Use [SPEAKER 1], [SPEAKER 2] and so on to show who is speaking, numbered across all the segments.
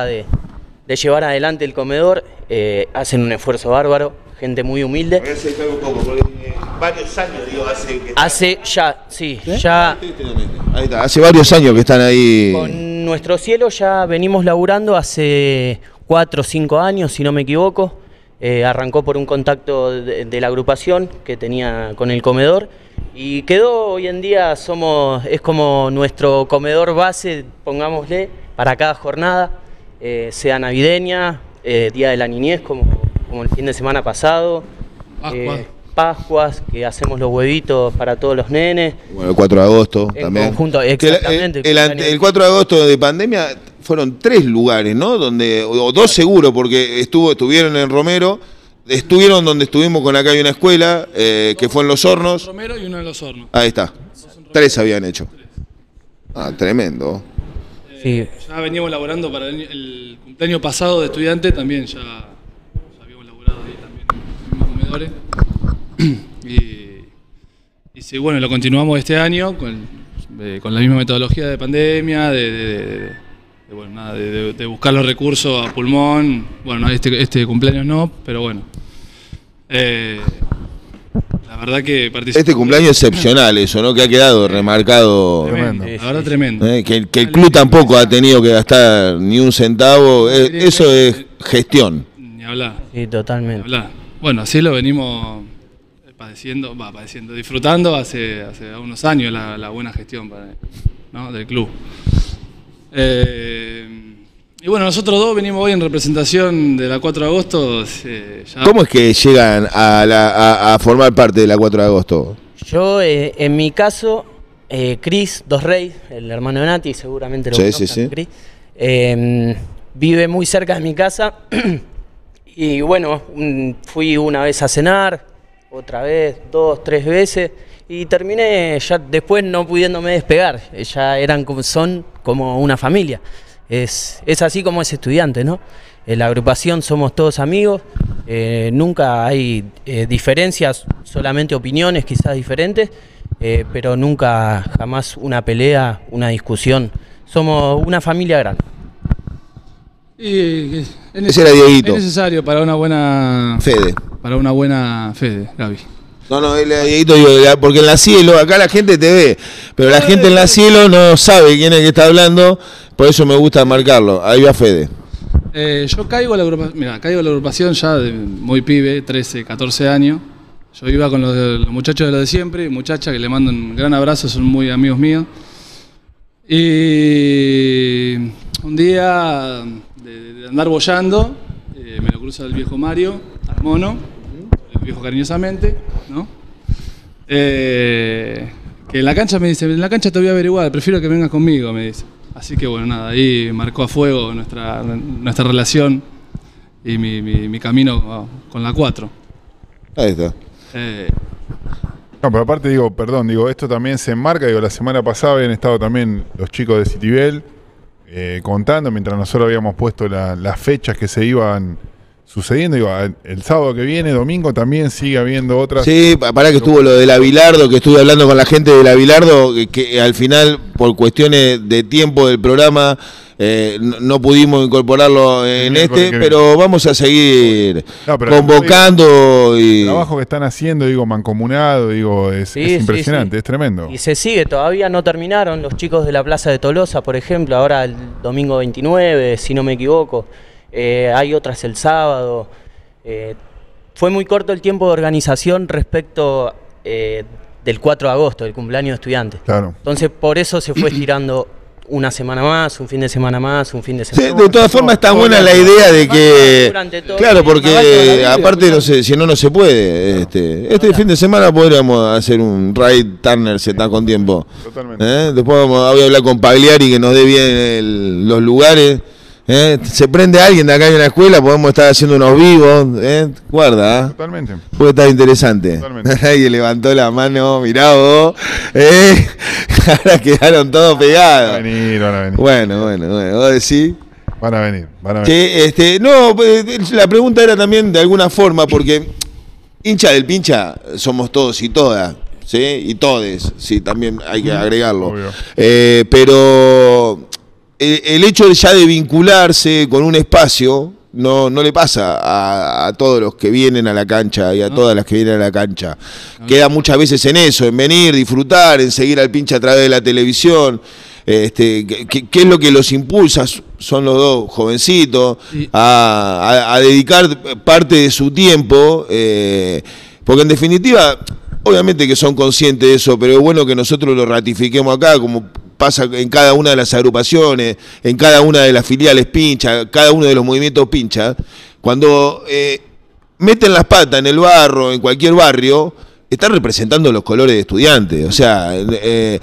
[SPEAKER 1] de, de llevar adelante el comedor, eh, hacen un esfuerzo bárbaro, gente muy humilde.
[SPEAKER 2] Voy a acercar un poco, porque eh, varios años, digo, hace que...
[SPEAKER 1] Hace ya, sí, ya
[SPEAKER 2] Ahí está, hace varios años que están ahí.
[SPEAKER 1] con nuestro cielo ya venimos laburando hace cuatro o cinco años, si no me equivoco. Eh, arrancó por un contacto de, de la agrupación que tenía con el comedor y quedó hoy en día somos es como nuestro comedor base, pongámosle, para cada jornada, eh, sea navideña, eh, día de la niñez como, como el fin de semana pasado,
[SPEAKER 3] Pascua.
[SPEAKER 1] eh, Pascuas, que hacemos los huevitos para todos los nenes.
[SPEAKER 2] Bueno, el 4 de agosto
[SPEAKER 1] En
[SPEAKER 2] también.
[SPEAKER 1] conjunto,
[SPEAKER 2] el-
[SPEAKER 1] exactamente,
[SPEAKER 2] El, el el 4 de agosto de pandemia fueron tres lugares, ¿no? Donde, o o dos seguro, porque estuvo, estuvieron en Romero, estuvieron donde estuvimos con acá hay una escuela, eh, que fue en Los Hornos.
[SPEAKER 3] Romero y uno de los hornos.
[SPEAKER 2] Ahí está. Tres habían hecho. Ah, tremendo.
[SPEAKER 3] Ya veníamos laborando para el, cumpleaños pasado de estudiante, también ya, habíamos laborado ahí también en los comedores. y, sí, bueno, lo continuamos este año con, eh, con la misma metodología de pandemia, de, bueno, nada, de- buscar los recursos a pulmón. Bueno, no, este, este cumpleaños no, pero bueno. Eh, la verdad que participamos.
[SPEAKER 2] Este cumpleaños excepcional, eso, ¿no? Que ha quedado remarcado.
[SPEAKER 3] Tremendo, la verdad tremendo.
[SPEAKER 2] eh, que, el- que el club tampoco ha tenido que gastar ni un centavo. eh, eso es gestión.
[SPEAKER 3] Ni hablar.
[SPEAKER 1] sí,
[SPEAKER 3] Ni
[SPEAKER 1] totalmente.
[SPEAKER 3] hablar. Bueno, así lo venimos padeciendo, va, padeciendo, disfrutando hace, hace unos años la, la buena gestión para- ¿no? del club. Eh, y bueno, nosotros dos venimos hoy en representación de la 4 de agosto. eh, ya-
[SPEAKER 2] ¿Cómo es que llegan a, la- a- a formar parte de la 4 de agosto?
[SPEAKER 1] Yo, eh, en mi caso, eh, Cris Dos Rey, el hermano de Nati, seguramente lo
[SPEAKER 2] Sí,
[SPEAKER 1] conozcan,
[SPEAKER 2] sí, sí.
[SPEAKER 1] Cris, eh, vive muy cerca de mi casa y bueno, un- fui una vez a cenar, otra vez, dos, tres veces y terminé ya después no pudiéndome despegar, ya eran como, son como una familia. Es, es así como es estudiante, ¿no? En la agrupación somos todos amigos, eh, nunca hay eh, diferencias, solamente opiniones quizás diferentes, eh, pero nunca jamás una pelea, una discusión. Somos una familia grande.
[SPEAKER 3] Y, es, es necesario para una buena
[SPEAKER 2] Fede.
[SPEAKER 3] para una buena fe, Gaby.
[SPEAKER 2] No, no, Dieguito, porque en la cielo, acá la gente te ve, pero la gente en la cielo no sabe quién es que está hablando, por eso me gusta marcarlo. Ahí va Fede.
[SPEAKER 3] Eh, yo caigo a la agrupación, mira, caigo a la agrupación ya de muy pibe, 13, 14 años. Yo iba con los, de- los muchachos de lo de siempre, muchachas que le mando un gran abrazo, son muy amigos míos. Y un día de, de andar bollando, eh, me lo cruza el viejo Mario, al mono, viejo cariñosamente, ¿no? Eh, que en la cancha me dice, en la cancha te voy a averiguar, prefiero que vengas conmigo, me dice. Así que bueno, nada, ahí marcó a fuego nuestra, nuestra relación y mi, mi- mi camino con la 4.
[SPEAKER 2] Ahí está.
[SPEAKER 3] Eh,
[SPEAKER 4] No, pero aparte digo, perdón, digo, esto también se enmarca, digo, la semana pasada habían estado también los chicos de Citibel eh, contando, mientras nosotros habíamos puesto la- las fechas que se iban sucediendo, digo, el sábado que viene, domingo, también sigue habiendo otras.
[SPEAKER 2] Sí, pa- pará que estuvo lo del Avilardo, que estuve hablando con la gente del Avilardo, que, que al final, por cuestiones de tiempo del programa, eh, no, no pudimos incorporarlo en este, pero vamos a seguir
[SPEAKER 4] No, pero-
[SPEAKER 2] convocando y...
[SPEAKER 4] El trabajo que están haciendo, digo, mancomunado, digo, es,
[SPEAKER 1] Sí,
[SPEAKER 4] es
[SPEAKER 1] sí,
[SPEAKER 4] impresionante,
[SPEAKER 1] sí.
[SPEAKER 4] es tremendo.
[SPEAKER 1] Y se sigue, todavía no terminaron los chicos de la Plaza de Tolosa, por ejemplo, ahora el domingo 29, si no me equivoco. Eh, hay otras el sábado. Eh, fue muy corto el tiempo de organización respecto eh, del 4 de agosto, del cumpleaños de estudiantes.
[SPEAKER 4] Claro.
[SPEAKER 1] Entonces, por eso se fue estirando una semana más, un fin de semana más, un fin de
[SPEAKER 2] Sí,
[SPEAKER 1] semana
[SPEAKER 2] de todas formas está buena la idea de que
[SPEAKER 1] Durante todo
[SPEAKER 2] claro
[SPEAKER 1] el
[SPEAKER 2] porque aparte no sé si no no se puede este este fin de semana podríamos hacer un raid Turner si está con tiempo
[SPEAKER 4] Totalmente.
[SPEAKER 2] ¿Eh? después vamos, voy a hablar con Pagliari que nos dé bien el- los lugares ¿eh? se prende alguien de acá en la escuela podemos estar haciendo unos vivos ¿eh? guarda ¿eh?
[SPEAKER 4] Totalmente.
[SPEAKER 2] Puede estar interesante.
[SPEAKER 4] Totalmente.
[SPEAKER 2] Alguien levantó la mano, mirá vos. ¿eh? Ahora quedaron todos
[SPEAKER 4] Van a
[SPEAKER 2] pegados.
[SPEAKER 4] venir, van a venir.
[SPEAKER 2] Bueno, bueno, bueno. Vos decís.
[SPEAKER 4] Van a venir, van a venir.
[SPEAKER 2] Que, este, no, pues, la pregunta era también de alguna forma, porque hincha del pincha somos todos y todas, ¿sí? Y todes, sí, también hay que agregarlo.
[SPEAKER 4] Obvio.
[SPEAKER 2] Pero el, el hecho de ya de vincularse con un espacio no, no le pasa a, a todos los que vienen a la cancha y a todas las que vienen a la cancha. Queda muchas veces en eso, en venir, disfrutar, en seguir al pinche a través de la televisión. Este, ¿qué- ¿qué, qué es lo que los impulsa? Son los dos jovencitos
[SPEAKER 3] Y-
[SPEAKER 2] a, a- a dedicar parte de su tiempo, eh, porque en definitiva, obviamente que son conscientes de eso, pero es bueno que nosotros lo ratifiquemos acá, como pasa en cada una de las agrupaciones, en cada una de las filiales pincha, cada uno de los movimientos pincha, cuando eh, meten las patas en el barro, en cualquier barrio, están representando los colores de estudiantes. O sea, eh,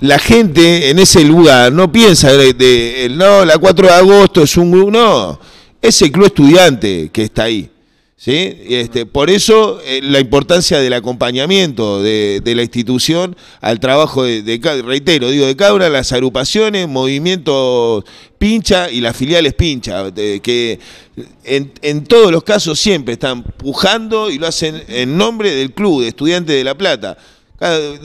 [SPEAKER 2] la gente en ese lugar no piensa de, de- no, la 4 de agosto es un no, es el club estudiante que está ahí. ¿Sí? Este, por eso eh, la importancia del acompañamiento de, de la institución al trabajo de, de reitero, digo, de de las agrupaciones, movimientos pincha y las filiales pincha, de- que en, en todos los casos siempre están pujando y lo hacen en nombre del club de estudiantes de La Plata.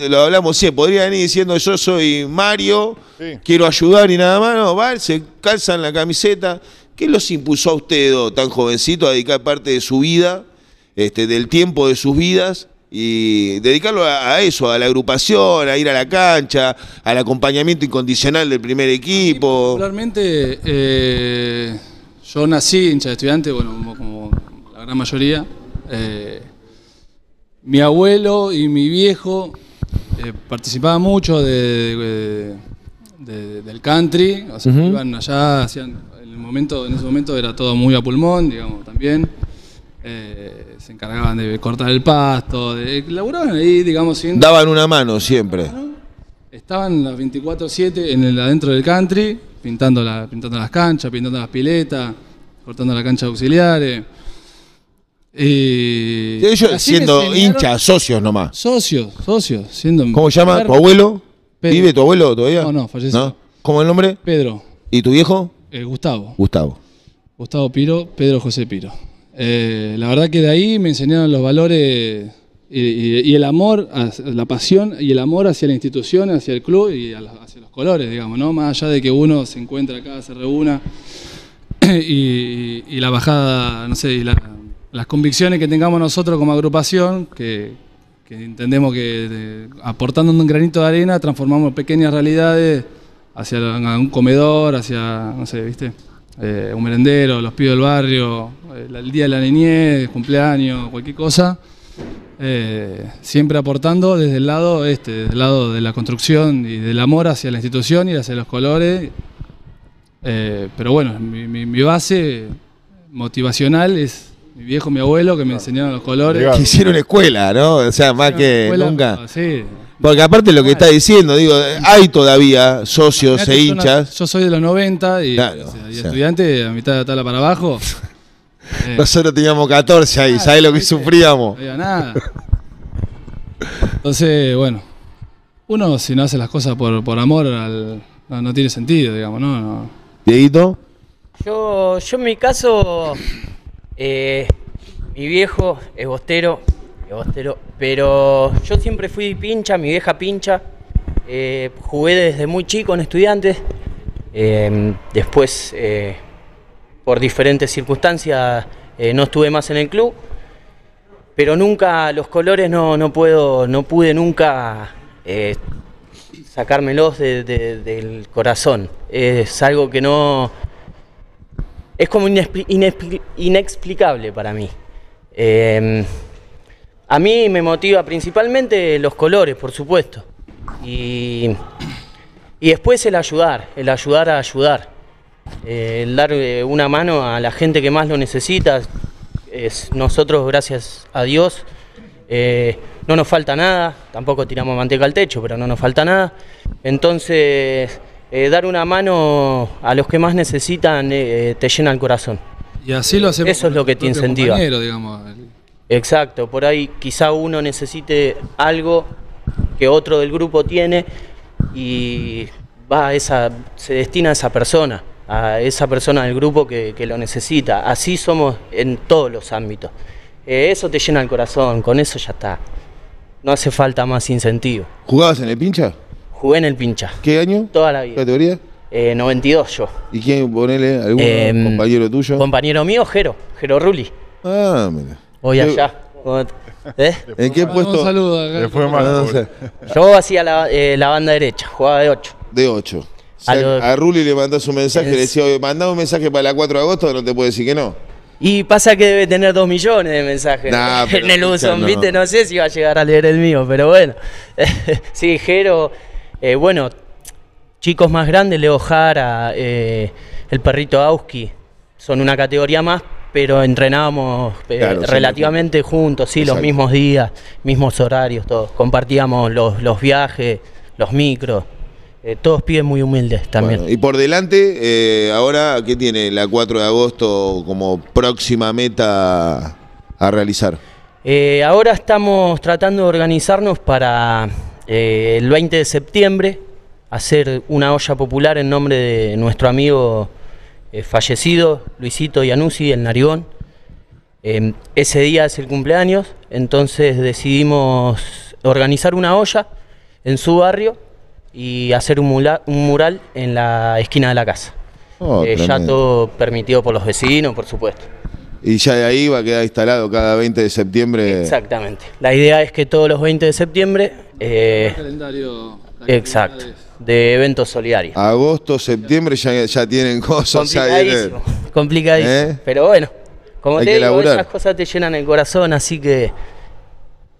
[SPEAKER 2] Lo hablamos siempre, podría venir diciendo yo soy Mario,
[SPEAKER 4] Sí.
[SPEAKER 2] quiero ayudar y nada más, no, van, se calzan la camiseta. ¿Qué los impulsó a ustedes, dos, tan jovencitos, a dedicar parte de su vida, este, del tiempo de sus vidas, y dedicarlo a, a eso, a la agrupación, a ir a la cancha, al acompañamiento incondicional del primer equipo?
[SPEAKER 3] Particularmente, eh, yo nací hincha de estudiante, bueno, como, como la gran mayoría. Eh, mi abuelo y mi viejo eh, participaban mucho de, de- de- del country, o sea, iban allá, hacían, momento, en ese momento era todo muy a pulmón, digamos, también. Eh, se encargaban de cortar el pasto, de, laburaban ahí, digamos, sin,
[SPEAKER 2] Daban una mano siempre.
[SPEAKER 3] Estaban las 24-7 en el adentro del country, pintando, la, pintando las canchas, pintando las piletas, cortando la cancha de auxiliares. Y
[SPEAKER 2] Ellos siendo hinchas, socios nomás.
[SPEAKER 3] Socios, socios, siendo.
[SPEAKER 2] ¿Cómo se llama? ¿Tu abuelo?
[SPEAKER 3] Pedro.
[SPEAKER 2] ¿Vive tu abuelo todavía?
[SPEAKER 3] No, no, falleció.
[SPEAKER 2] ¿Cómo es el nombre?
[SPEAKER 3] Pedro,
[SPEAKER 2] ¿Y tu viejo?
[SPEAKER 3] Eh, Gustavo,
[SPEAKER 2] Gustavo.
[SPEAKER 3] Gustavo Piro, Pedro José Piro. Eh, la verdad que de ahí me enseñaron los valores y, y- y el amor, la pasión y el amor hacia la institución, hacia el club y hacia los colores, digamos, ¿no? Más allá de que uno se encuentre acá, se reúna y, y la bajada, no sé, y la- las convicciones que tengamos nosotros como agrupación, que, que entendemos que de- aportando un granito de arena transformamos pequeñas realidades hacia un comedor, hacia, no sé, ¿viste? Eh, un merendero, los pibes del barrio, eh, el día de la niñez, cumpleaños, cualquier cosa. Eh, siempre aportando desde el lado este, desde el lado de la construcción y del amor hacia la institución y hacia los colores. Eh, pero bueno, mi, mi- mi base motivacional es mi viejo, mi abuelo, que me enseñaron los colores.
[SPEAKER 2] Que hicieron escuela, ¿no? O sea, más que
[SPEAKER 3] Escuela,
[SPEAKER 2] nunca.
[SPEAKER 3] Sí.
[SPEAKER 2] Porque aparte lo que está diciendo, digo, hay todavía socios e
[SPEAKER 3] yo
[SPEAKER 2] hinchas.
[SPEAKER 3] Yo soy de los 90 y,
[SPEAKER 2] Claro,
[SPEAKER 3] o sea, y
[SPEAKER 2] o sea.
[SPEAKER 3] estudiante a mitad de la tabla para abajo. Eh,
[SPEAKER 2] Nosotros teníamos 14 ahí, ¿sabes lo que
[SPEAKER 3] ¿viste?
[SPEAKER 2] sufríamos?
[SPEAKER 3] No había nada. Entonces, bueno, uno si no hace las cosas por, por amor al- no, no tiene sentido, digamos, ¿no? no.
[SPEAKER 2] Dieguito,
[SPEAKER 1] Yo, yo en mi caso, eh, mi viejo es bostero, pero yo siempre fui pincha, mi vieja pincha. eh, jugué desde muy chico en estudiantes. eh, después, eh, por diferentes circunstancias, eh, no estuve más en el club. Pero nunca, los colores no, no puedo, no pude nunca sacármelos de- de- del corazón. Es algo que no. Es como inexpli- inexpli- inexplicable para mí. A mí me motiva principalmente los colores, por supuesto. Y, y después el ayudar, el ayudar a ayudar. Eh, el dar eh, una mano a la gente que más lo necesita. Es, nosotros, gracias a Dios, eh, no nos falta nada, tampoco tiramos manteca al techo, pero no nos falta nada. Entonces, eh, dar una mano a los que más necesitan eh, te llena el corazón.
[SPEAKER 3] Y así lo hacemos.
[SPEAKER 1] Eso es lo que te incentiva.
[SPEAKER 3] digamos.
[SPEAKER 1] Exacto, por ahí quizá uno necesite algo que otro del grupo tiene y va a esa, se destina a esa persona, a esa persona del grupo que, que lo necesita. Así somos en todos los ámbitos. Eh, eso te llena el corazón, con eso ya está. No hace falta más incentivo.
[SPEAKER 2] ¿jugabas en el pincha?
[SPEAKER 1] Jugué en el pincha,
[SPEAKER 2] ¿Qué año?
[SPEAKER 1] toda la
[SPEAKER 2] ¿Qué
[SPEAKER 1] vida.
[SPEAKER 2] categoría?
[SPEAKER 1] Eh, 92 yo.
[SPEAKER 2] ¿Y quién, ponele, algún
[SPEAKER 1] Em,
[SPEAKER 2] compañero tuyo?
[SPEAKER 1] Compañero mío, Jero, Jero Rulli.
[SPEAKER 2] ah, mira.
[SPEAKER 1] Hoy
[SPEAKER 2] ¿Qué-
[SPEAKER 1] allá. ¿Cómo te- ¿Eh?
[SPEAKER 2] ¿En qué
[SPEAKER 3] Un
[SPEAKER 2] puesto?
[SPEAKER 3] saludo acá.
[SPEAKER 4] Después más.
[SPEAKER 2] No, no sé.
[SPEAKER 1] Yo hacía la, eh, la banda derecha, jugaba de 8.
[SPEAKER 2] De 8. O
[SPEAKER 1] A lo-
[SPEAKER 2] a Ruli le mandás un mensaje,
[SPEAKER 1] Es-
[SPEAKER 2] le decía, oye, mandá un mensaje para la 4 de agosto, no te puede decir que no.
[SPEAKER 1] Y pasa que debe tener 2 millones de mensajes
[SPEAKER 2] Nah,
[SPEAKER 1] en el Uson,
[SPEAKER 2] no.
[SPEAKER 1] ¿viste? No sé si va a llegar a leer el mío, pero bueno. sí, Jero, eh, bueno, chicos más grandes, Leo Jara, eh, el perrito Auski, son una categoría más, pero entrenábamos eh,
[SPEAKER 2] Claro,
[SPEAKER 1] relativamente juntos, sí,
[SPEAKER 2] Exacto.
[SPEAKER 1] los mismos días, mismos horarios, todos. Compartíamos los, los viajes, los micros, eh, todos pibes muy humildes también.
[SPEAKER 2] Bueno, y por delante, eh, ahora, ¿qué tiene la 4 de agosto como próxima meta a realizar?
[SPEAKER 1] Ahora estamos tratando de organizarnos para el 20 de septiembre hacer una olla popular en nombre de nuestro amigo eh, fallecido, Luisito Iannuzzi, el Narigón. Eh, ese día es el cumpleaños, entonces decidimos organizar una olla en su barrio y hacer un, mula- un mural en la esquina de la casa.
[SPEAKER 2] Oh,
[SPEAKER 1] Eh, ya todo permitido por los vecinos, por supuesto.
[SPEAKER 2] Y ya de ahí va a quedar instalado cada 20 de septiembre.
[SPEAKER 1] Exactamente. La idea es que todos los 20 de septiembre, eh,
[SPEAKER 3] Calendario.
[SPEAKER 1] exacto, de eventos solidarios.
[SPEAKER 2] Agosto, septiembre ya, ya tienen cosas. viene-
[SPEAKER 1] Complicadísimo, complicadísimo.
[SPEAKER 2] ¿Eh?
[SPEAKER 1] Pero bueno, como
[SPEAKER 2] Hay
[SPEAKER 1] te digo,
[SPEAKER 2] laburar.
[SPEAKER 1] esas cosas te llenan el corazón, así que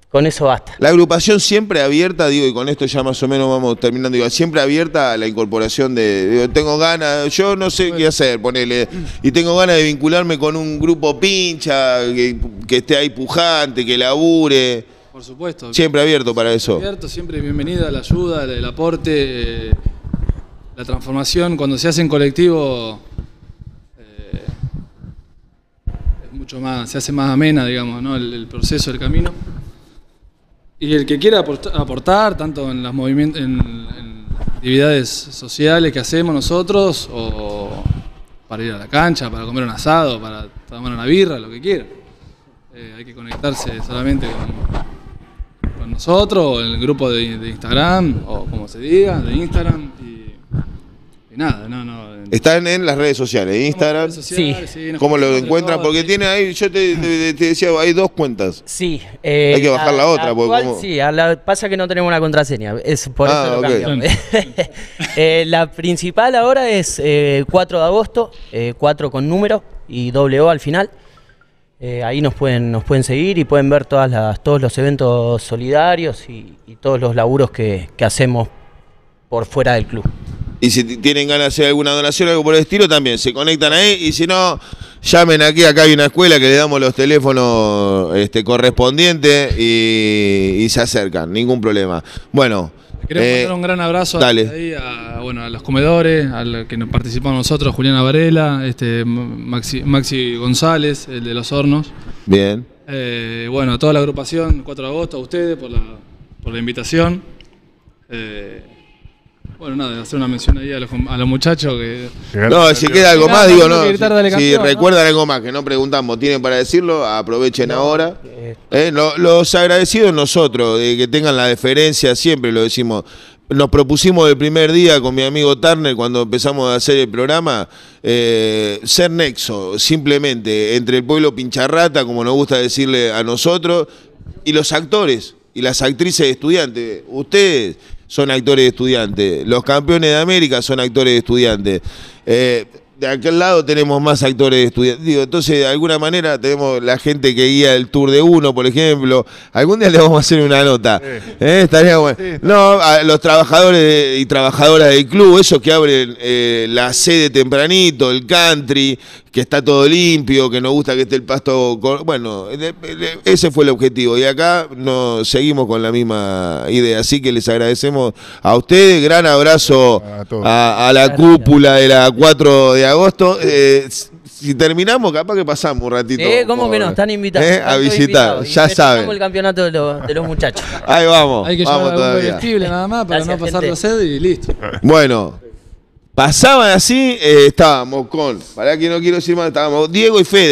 [SPEAKER 1] con eso basta.
[SPEAKER 2] La agrupación siempre abierta, digo, y con esto ya más o menos vamos terminando, digo, siempre abierta a la incorporación de, digo, tengo ganas, yo no sé qué hacer, ponele, y tengo ganas de vincularme con un grupo pincha, que, que esté ahí pujante, que labure,
[SPEAKER 3] Por supuesto.
[SPEAKER 2] siempre abierto para eso.
[SPEAKER 3] Abierto, siempre bienvenida la ayuda, el aporte, eh, la transformación. Cuando se hace en colectivo, eh, es mucho más, se hace más amena, digamos, ¿no? el, el proceso, el camino. Y el que quiera aporta- aportar, tanto en las movimientos, en, en actividades sociales que hacemos nosotros, o para ir a la cancha, para comer un asado, para tomar una birra, lo que quiera. Eh, hay que conectarse solamente con, con nosotros, o en el grupo de, de Instagram, o como se diga, de Instagram. Y, y nada, no, no. en-
[SPEAKER 2] Están en las redes sociales, Instagram,
[SPEAKER 3] redes sociales, sí, nos
[SPEAKER 2] ¿cómo lo encuentran?
[SPEAKER 3] todos,
[SPEAKER 2] Porque
[SPEAKER 3] sí.
[SPEAKER 2] tiene ahí, yo te, te- te decía, hay dos cuentas.
[SPEAKER 1] Sí. eh,
[SPEAKER 2] Hay que bajar la otra, porque como-
[SPEAKER 1] Sí, a la- pasa que no tenemos una contraseña, es por
[SPEAKER 2] Ah,
[SPEAKER 1] eso lo
[SPEAKER 2] ok.
[SPEAKER 1] cambiamos. Eh, la principal ahora es eh, 4 de agosto, eh, 4 con número y doble O al final. Eh, ahí nos pueden, nos pueden seguir y pueden ver todas las, todos los eventos solidarios y, todos los laburos que, hacemos por fuera del club.
[SPEAKER 2] Y si tienen ganas de hacer alguna donación o algo por el estilo, también se conectan ahí. Y si no, llamen aquí. Acá hay una escuela que le damos los teléfonos este, correspondientes y se acercan. Ningún problema. Bueno.
[SPEAKER 3] Queremos
[SPEAKER 2] eh,
[SPEAKER 3] mandar un gran abrazo
[SPEAKER 2] dale.
[SPEAKER 3] ahí a, bueno, a los comedores, a los que nos participamos nosotros, Juliana Varela, este, Maxi, Maxi González, el de los hornos.
[SPEAKER 2] Bien.
[SPEAKER 3] Eh, bueno, a toda la agrupación, 4 de agosto, a ustedes por la, por la invitación. Eh, bueno, nada, hacer una mención ahí a los, a los muchachos que...
[SPEAKER 2] No, si queda algo más, digo, no. Si, si recuerdan algo más que no preguntamos, tienen para decirlo, aprovechen ahora.
[SPEAKER 1] eh,
[SPEAKER 2] Eh, lo- los agradecidos nosotros, de que tengan la deferencia, siempre lo decimos. Nos propusimos el primer día con mi amigo Turner, cuando empezamos a hacer el programa, eh, ser nexo, simplemente, entre el pueblo pincharrata, como nos gusta decirle a nosotros, y los actores y las actrices estudiantes. Ustedes son actores estudiantes, los campeones de América son actores estudiantes. Eh, de aquel lado tenemos más actores estudiantes. Digo, entonces, de alguna manera, tenemos la gente que guía el Tour de Uno, por ejemplo. Algún día le vamos a hacer una nota. ¿Eh? Estaría bueno. No, a los trabajadores y trabajadoras del club, esos que abren eh, la sede tempranito, el country, que está todo limpio, que nos gusta que esté el pasto. Bueno, ese fue el objetivo. Y acá nos seguimos con la misma idea. Así que les agradecemos a ustedes. Gran abrazo
[SPEAKER 4] a,
[SPEAKER 2] a la cúpula de la 4 de agosto. Eh, si terminamos, capaz que pasamos un ratito.
[SPEAKER 1] Eh, ¿Cómo que no? Están invitados.
[SPEAKER 2] eh,
[SPEAKER 1] están
[SPEAKER 2] a visitar,
[SPEAKER 1] invitados.
[SPEAKER 2] Ya saben.
[SPEAKER 1] el campeonato de, los- de los muchachos.
[SPEAKER 2] Ahí vamos,
[SPEAKER 3] Hay que
[SPEAKER 2] vamos
[SPEAKER 3] llevar
[SPEAKER 2] todavía.
[SPEAKER 3] comestible nada más para
[SPEAKER 1] Gracias,
[SPEAKER 3] no pasar la sed y listo.
[SPEAKER 2] Bueno, pasaban así, eh, estábamos con, para que no quiero decir más, estábamos Diego y Fede.